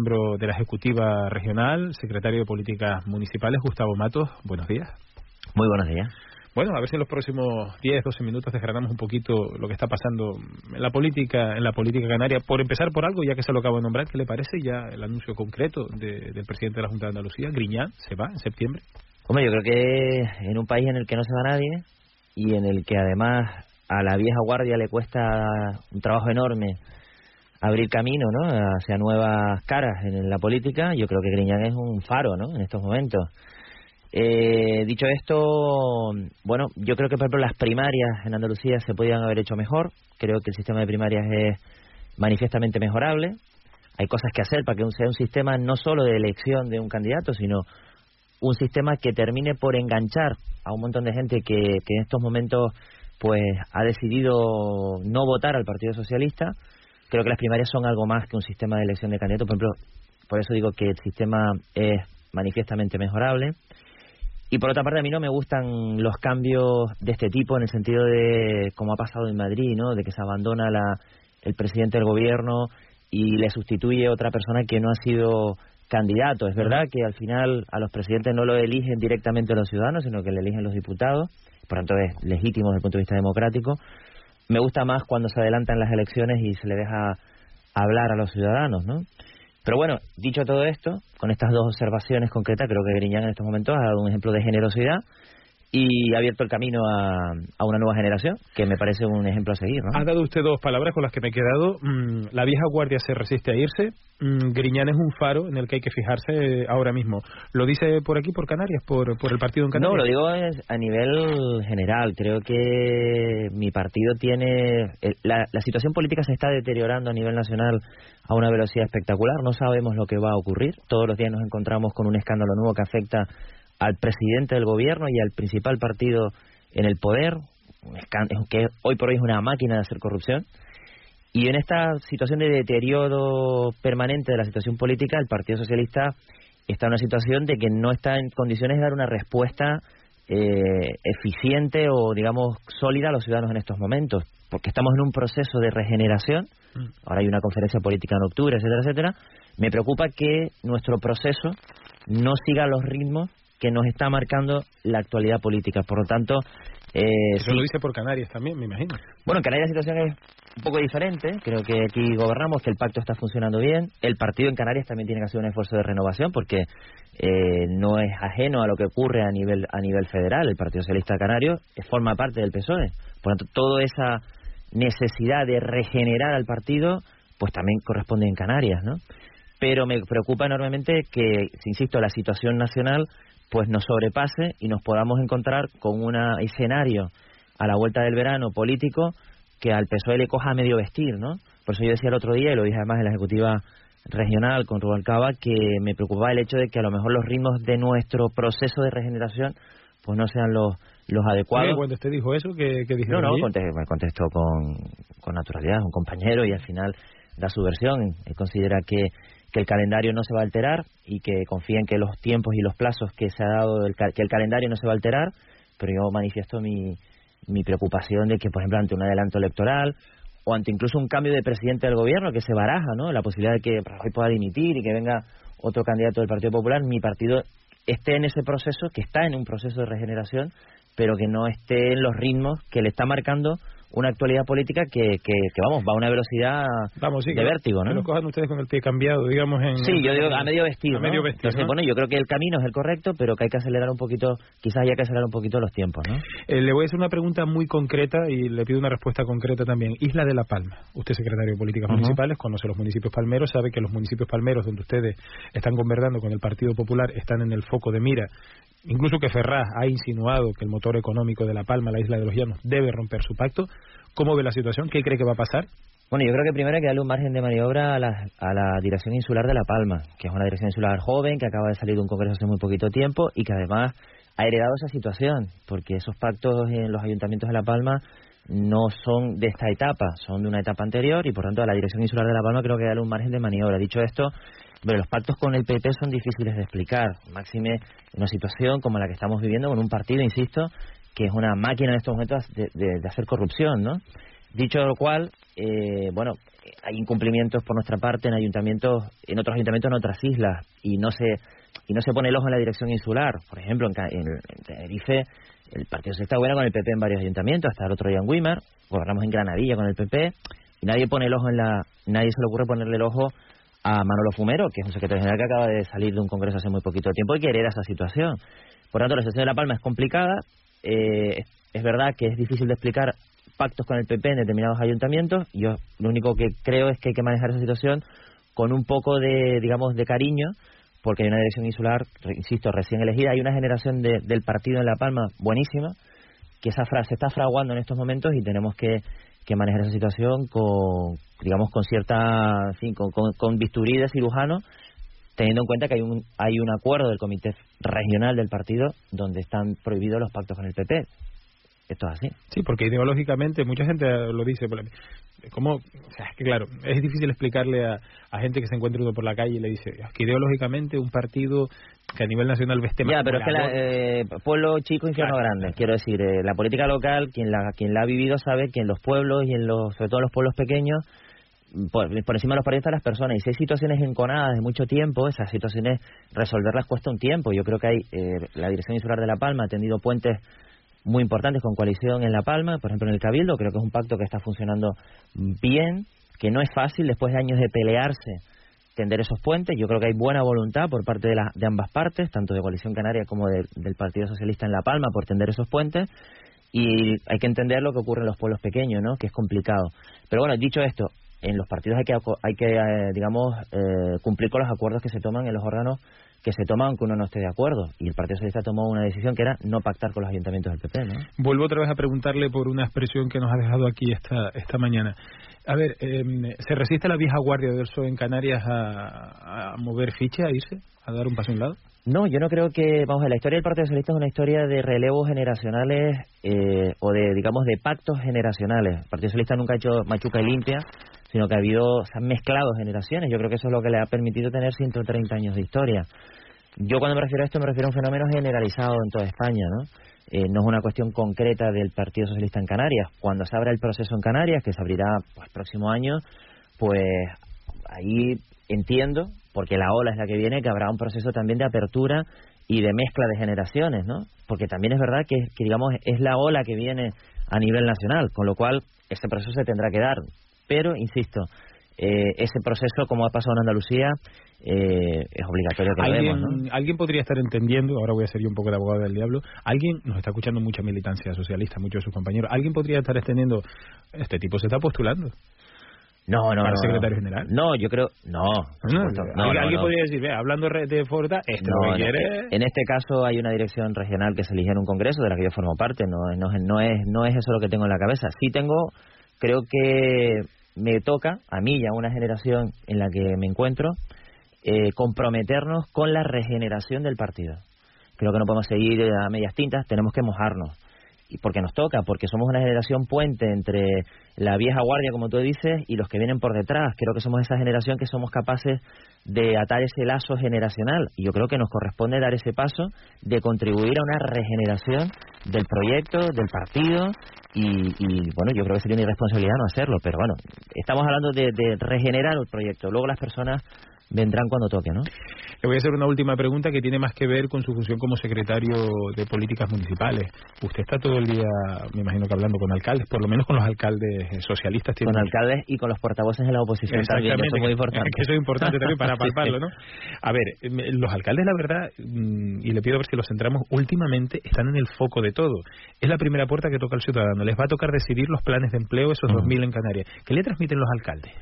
Miembro de la Ejecutiva Regional, secretario de Políticas Municipales, Gustavo Matos. Buenos días. Muy buenos días. Bueno, a ver si en los próximos 10, 12 minutos desgranamos un poquito lo que está pasando en la política, en la política canaria. Por empezar por algo, ya que se lo acabo de nombrar, ¿qué le parece ya el anuncio concreto de, del presidente de la Junta de Andalucía, Griñán, se va en septiembre? Hombre, yo creo que en un país en el que no se va nadie y en el que además a la vieja guardia le cuesta un trabajo enorme abrir camino ¿no? hacia nuevas caras en la política, yo creo que Griñán es un faro ¿no? en estos momentos. Eh, dicho esto, bueno, yo creo que por ejemplo las primarias en Andalucía se podían haber hecho mejor. Creo que el sistema de primarias es manifiestamente mejorable. Hay cosas que hacer para que sea un sistema no solo de elección de un candidato, sino un sistema que termine por enganchar a un montón de gente que, que en estos momentos pues ha decidido no votar al Partido Socialista. Creo que las primarias son algo más que un sistema de elección de candidatos. Por ejemplo, por eso digo que el sistema es manifiestamente mejorable. Y por otra parte, a mí no me gustan los cambios de este tipo en el sentido de, como ha pasado en Madrid, ¿no? De que se abandona la, el presidente del gobierno y le sustituye otra persona que no ha sido candidato. Es verdad que al final a los presidentes no lo eligen directamente los ciudadanos, sino que le eligen los diputados. Por tanto, es legítimo desde el punto de vista democrático. Me gusta más cuando se adelantan las elecciones y se le deja hablar a los ciudadanos, ¿no? Pero bueno, dicho todo esto, con estas dos observaciones concretas, creo que Griñán en estos momentos ha dado un ejemplo de generosidad y ha abierto el camino a, a, una nueva generación, que me parece un ejemplo a seguir. ¿no? Ha dado usted dos palabras con las que me he quedado. Mm, la vieja guardia se resiste a irse. Mm, Griñán es un faro en el que hay que fijarse ahora mismo. ¿Lo dice por aquí, por Canarias, por, por el partido en Canarias? No, lo digo a nivel general. Creo que mi partido tiene... La, la situación política se está deteriorando a nivel nacional a una velocidad espectacular. No sabemos lo que va a ocurrir. Todos los días nos encontramos con un escándalo nuevo que afecta al presidente del gobierno y al principal partido en el poder, que hoy por hoy es una máquina de hacer corrupción. Y en esta situación de deterioro permanente de la situación política, el Partido Socialista está en una situación de que no está en condiciones de dar una respuesta eh, eficiente o, digamos, sólida a los ciudadanos en estos momentos, porque estamos en un proceso de regeneración. Mm. Ahora hay una conferencia política en octubre, etcétera, etcétera. Me preocupa que nuestro proceso no siga los ritmos que nos está marcando la actualidad política. Por lo tanto... Eh, Eso lo dice por Canarias también, me imagino. Bueno, en Canarias la situación es un poco diferente. Creo que aquí gobernamos, que el pacto está funcionando bien. El partido en Canarias también tiene que hacer un esfuerzo de renovación porque eh, no es ajeno a lo que ocurre a nivel a nivel federal. El Partido Socialista Canario forma parte del PSOE. Por lo tanto, toda esa necesidad de regenerar al partido, pues también corresponde en Canarias, ¿no? Pero me preocupa enormemente que, insisto, la situación nacional pues nos sobrepase y nos podamos encontrar con un escenario a la vuelta del verano político que al PSOE le coja a medio vestir, ¿no? Por eso yo decía el otro día, y lo dije además en la ejecutiva regional con Rubalcaba, que me preocupaba el hecho de que a lo mejor los ritmos de nuestro proceso de regeneración pues no sean los los adecuados. cuando usted dijo eso, ¿qué, qué No, no, me contestó con, con naturalidad, un compañero, y al final da su versión. Él considera que que el calendario no se va a alterar y que confíen que los tiempos y los plazos que se ha dado, el, que el calendario no se va a alterar, pero yo manifiesto mi, mi preocupación de que, por ejemplo, ante un adelanto electoral o ante incluso un cambio de presidente del gobierno que se baraja, ¿no? La posibilidad de que Rajoy pueda dimitir y que venga otro candidato del Partido Popular, mi partido esté en ese proceso, que está en un proceso de regeneración, pero que no esté en los ritmos que le está marcando una actualidad política que, que, vamos, va a una velocidad vamos, de vértigo, ¿no? lo cojan ustedes con el pie cambiado, digamos, en... Sí, yo digo a medio vestido, A medio vestido, Entonces, bueno, yo creo que el camino es el correcto, pero que hay que acelerar un poquito, quizás haya que acelerar un poquito los tiempos, ¿no? Eh, le voy a hacer una pregunta muy concreta y le pido una respuesta concreta también. Isla de La Palma. Usted, secretario de Políticas Municipales, conoce los municipios palmeros, sabe que los municipios palmeros donde ustedes están gobernando con el Partido Popular están en el foco de mira incluso que Ferraz ha insinuado que el motor económico de La Palma, la isla de los Llanos, debe romper su pacto. ¿Cómo ve la situación? ¿Qué cree que va a pasar? Bueno, yo creo que primero hay que darle un margen de maniobra a la, a la Dirección Insular de La Palma, que es una dirección insular joven, que acaba de salir de un congreso hace muy poquito tiempo y que además ha heredado esa situación, porque esos pactos en los ayuntamientos de La Palma no son de esta etapa, son de una etapa anterior y por tanto a la Dirección Insular de La Palma creo que darle un margen de maniobra. Dicho esto, pero los pactos con el PP son difíciles de explicar, máxime en una situación como la que estamos viviendo con un partido, insisto, que es una máquina en estos momentos de, de hacer corrupción, ¿no? Dicho lo cual, eh, bueno, hay incumplimientos por nuestra parte en ayuntamientos, en otros ayuntamientos en otras islas y no se y no se pone el ojo en la dirección insular. Por ejemplo, en, Tenerife el partido se está bueno con el PP en varios ayuntamientos, hasta el otro día en Weimar, gobernamos en Granadilla con el PP y nadie pone el ojo en la, nadie se le ocurre ponerle el ojo a Manolo Fumero, que es un secretario general que acaba de salir de un congreso hace muy poquito tiempo y que hereda esa situación. Por tanto, la situación de La Palma es complicada. Eh, es verdad que es difícil de explicar pactos con el PP en determinados ayuntamientos. Yo lo único que creo es que hay que manejar esa situación con un poco de, digamos, de cariño, porque hay una dirección insular, insisto, recién elegida, hay una generación del partido en La Palma buenísima, que esa frase está fraguando en estos momentos y tenemos que, que manejar esa situación con, digamos, con cierta, con, con, con bisturí de cirujano, teniendo en cuenta que hay un, hay un acuerdo del comité regional del partido donde están prohibidos los pactos con el PP esto es así. Sí, porque ideológicamente mucha gente lo dice. ¿Cómo? O sea, es que claro, es difícil explicarle a, gente que se encuentra uno por la calle y le dice que ideológicamente un partido que a nivel nacional veste más. Ya, pero es que la, eh, pueblo chico, infierno grande. Quiero decir, eh, la política local, quien la, quien la ha vivido sabe que en los pueblos y en los, sobre todo en los pueblos pequeños, por, encima de los partidos las personas. Y si hay situaciones enconadas de mucho tiempo, esas situaciones resolverlas cuesta un tiempo. Yo creo que hay eh, la Dirección Insular de La Palma ha tendido puentes muy importantes con coalición en La Palma, por ejemplo en el Cabildo, creo que es un pacto que está funcionando bien, que no es fácil después de años de pelearse tender esos puentes. Yo creo que hay buena voluntad por parte de, de ambas partes, tanto de Coalición Canaria como del Partido Socialista en La Palma, por tender esos puentes. Y hay que entender lo que ocurre en los pueblos pequeños, ¿no? Que es complicado. Pero bueno, dicho esto, en los partidos hay que, hay que eh, digamos, eh, cumplir con los acuerdos que se toman en los órganos que se toma aunque uno no esté de acuerdo. Y el Partido Socialista tomó una decisión que era no pactar con los ayuntamientos del PP. ¿no? Vuelvo otra vez a preguntarle por una expresión que nos ha dejado aquí esta, esta mañana. A ver, em, ¿se resiste la vieja guardia del PSOE en Canarias a, a mover ficha, a irse, a dar un paso a un lado? No, yo no creo que, vamos, a la historia del Partido Socialista es una historia de relevos generacionales eh, o de, digamos, de pactos generacionales. El Partido Socialista nunca ha hecho machuca y limpia, sino que ha habido, se han mezclado generaciones. Yo creo que eso es lo que le ha permitido tener 130 años de historia. Yo cuando me refiero a esto me refiero a un fenómeno generalizado en toda España, ¿no? Eh, no es una cuestión concreta del Partido Socialista en Canarias. Cuando se abra el proceso en Canarias, que se abrirá pues próximo año, pues ahí entiendo, porque la ola es la que viene, que habrá un proceso también de apertura y de mezcla de generaciones, ¿no? Porque también es verdad que, que digamos, es la ola que viene a nivel nacional, con lo cual este proceso se tendrá que dar pero, insisto, eh, ese proceso, como ha pasado en Andalucía, eh, es obligatorio que ¿Alguien, lo vemos, Alguien podría estar entendiendo, ahora voy a ser yo un poco de abogado del diablo, alguien nos está escuchando mucha militancia socialista, muchos de sus compañeros, alguien podría estar extendiendo, este tipo se está postulando. No, no, ¿Para secretario general? No, yo creo. No. no, ¿Alguien, podría decir, ve, hablando de Forta, esto no, quiere. En este caso hay una dirección regional que se eligió en un congreso de la que yo formo parte. No, no, no, es, no es eso lo que tengo en la cabeza. Sí tengo, creo que me toca, a mí y a una generación en la que me encuentro, eh, comprometernos con la regeneración del partido. Creo que no podemos seguir a medias tintas, tenemos que mojarnos. Y porque nos toca, porque somos una generación puente entre la vieja guardia, como tú dices, y los que vienen por detrás. Creo que somos esa generación que somos capaces de atar ese lazo generacional. Y yo creo que nos corresponde dar ese paso de contribuir a una regeneración del proyecto, del partido. Y, bueno, yo creo que sería una irresponsabilidad no hacerlo. Pero bueno, estamos hablando de, de regenerar el proyecto. Luego las personas vendrán cuando toque, ¿no? Le voy a hacer una última pregunta que tiene más que ver con su función como secretario de políticas municipales. Usted está todo el día, me imagino que hablando con alcaldes, por lo menos con los alcaldes socialistas. Con alcaldes y con los portavoces de la oposición también, eso es muy importante. Que eso es importante también para palparlo, ¿no? A ver, em, los alcaldes, la verdad, mm, y le pido a ver si los centramos, últimamente están en el foco de todo. Es la primera puerta que toca el ciudadano. Les va a tocar decidir los planes de empleo, esos 2.000 en Canarias. ¿Qué le transmiten los alcaldes?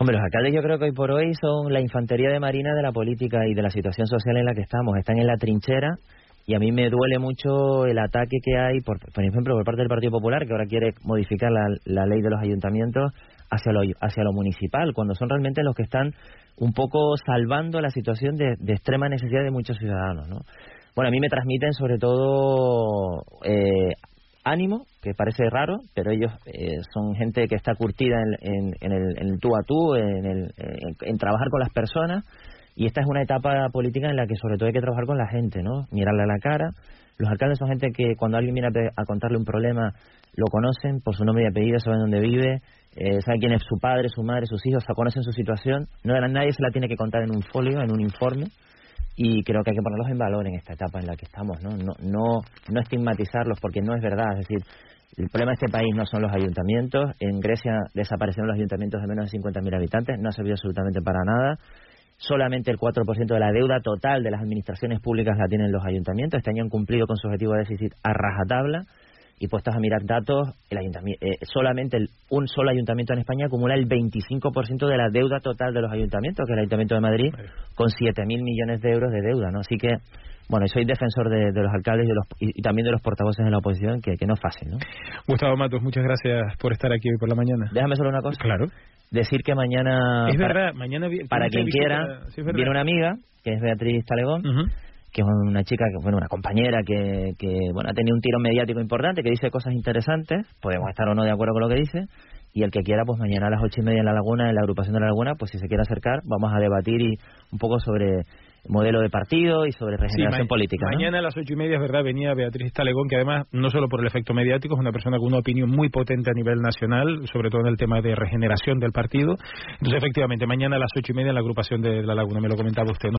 Hombre, los alcaldes yo creo que hoy por hoy son la infantería de marina de la política y de la situación social en la que estamos. Están en la trinchera y a mí me duele mucho el ataque que hay, por, por ejemplo, por parte del Partido Popular, que ahora quiere modificar la, ley de los ayuntamientos hacia lo, hacia lo municipal, cuando son realmente los que están un poco salvando la situación de, de extrema necesidad de muchos ciudadanos. ¿no? Bueno, a mí me transmiten sobre todo eh, ánimo, que parece raro, pero ellos eh, son gente que está curtida en, el, en, tú a tú, en, el, en, trabajar con las personas, y esta es una etapa política en la que sobre todo hay que trabajar con la gente, ¿no? Mirarle a la cara. Los alcaldes son gente que cuando alguien viene a, contarle un problema, lo conocen por su nombre y apellido, saben dónde vive, eh, saben quién es su padre, su madre, sus hijos, o conocen su situación. No, nadie se la tiene que contar en un folio, en un informe y creo que hay que ponerlos en valor en esta etapa en la que estamos, ¿no? No, no, no estigmatizarlos porque no es verdad, es decir, el problema de este país no son los ayuntamientos, en Grecia desaparecieron los ayuntamientos de menos de 50.000 habitantes, no ha servido absolutamente para nada, solamente el 4% de la deuda total de las administraciones públicas la tienen los ayuntamientos, este año han cumplido con su objetivo de déficit a rajatabla, y puestos a mirar datos, el ayuntamiento, eh, solamente el, un solo ayuntamiento en España acumula el 25% de la deuda total de los ayuntamientos, que es el Ayuntamiento de Madrid, con 7.000 millones de euros de deuda, ¿no? Así que, bueno, soy defensor de, los alcaldes y, de los, y, también de los portavoces de la oposición, que, que no es fácil, ¿no? Gustavo Matos, muchas gracias por estar aquí hoy por la mañana. Déjame solo una cosa. Claro. Decir que mañana... Es verdad, mañana... Para quien quiera, viene una amiga, que es Beatriz Talegón, que es una chica, que bueno, una compañera que, que bueno, ha tenido un tiro mediático importante, que dice cosas interesantes, podemos estar o no de acuerdo con lo que dice, y el que quiera, pues mañana a las ocho y media en La Laguna, en la agrupación de La Laguna, pues si se quiere acercar, vamos a debatir y un poco sobre modelo de partido y sobre regeneración política. Mañana a las ocho y media, es verdad, venía Beatriz Talegón, que además, no solo por el efecto mediático, es una persona con una opinión muy potente a nivel nacional, sobre todo en el tema de regeneración del partido. Entonces, efectivamente, mañana a las ocho y media en la agrupación de La Laguna, me lo comentaba usted, ¿no?